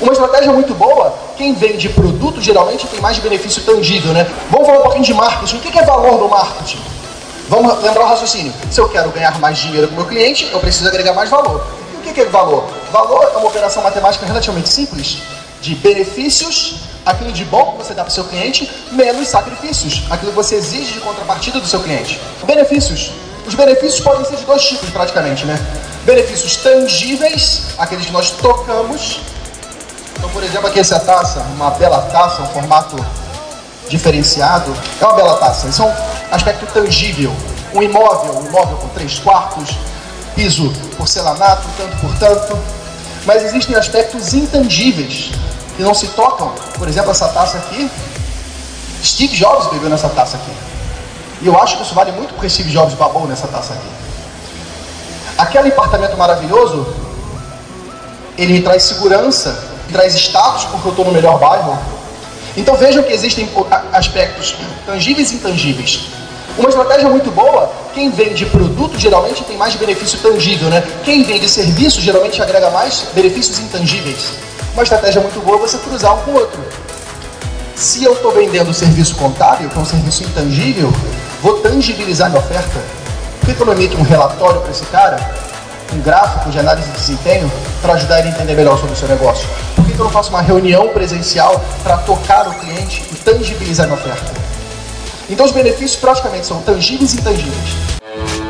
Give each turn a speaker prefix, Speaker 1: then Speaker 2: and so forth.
Speaker 1: Uma estratégia muito boa, quem vende produto geralmente tem mais benefício tangível, né? Vamos falar um pouquinho de marketing. O que é valor do marketing? Vamos lembrar o raciocínio. Se eu quero ganhar mais dinheiro com o meu cliente, eu preciso agregar mais valor. E o que é valor? Valor é uma operação matemática relativamente simples de benefícios, aquilo de bom que você dá para o seu cliente, menos sacrifícios, aquilo que você exige de contrapartida do seu cliente. Benefícios. Os benefícios podem ser de dois tipos praticamente, né? Benefícios tangíveis, aqueles que nós tocamos, então, por exemplo, aqui essa taça, uma bela taça, um formato diferenciado, é uma bela taça. Isso é um aspecto tangível. Um imóvel, um imóvel com três quartos, piso porcelanato, tanto por tanto. Mas existem aspectos intangíveis que não se tocam. Por exemplo, essa taça aqui. Steve Jobs bebeu nessa taça aqui. E eu acho que isso vale muito porque Steve Jobs babou nessa taça aqui. Aquele apartamento maravilhoso, ele me traz segurança traz status porque eu estou no melhor bairro. Então vejam que existem aspectos tangíveis e intangíveis. Uma estratégia muito boa, quem vende produto geralmente tem mais benefício tangível, né? Quem vende serviço geralmente agrega mais benefícios intangíveis. Uma estratégia muito boa é você cruzar um com o outro. Se eu estou vendendo serviço contábil, que é um serviço intangível, vou tangibilizar minha oferta. Por que eu não emito um relatório para esse cara um gráfico de análise de desempenho para ajudar ele a entender melhor sobre o seu negócio? Por que eu não faço uma reunião presencial para tocar o cliente e tangibilizar a minha oferta? Então os benefícios praticamente são tangíveis e intangíveis.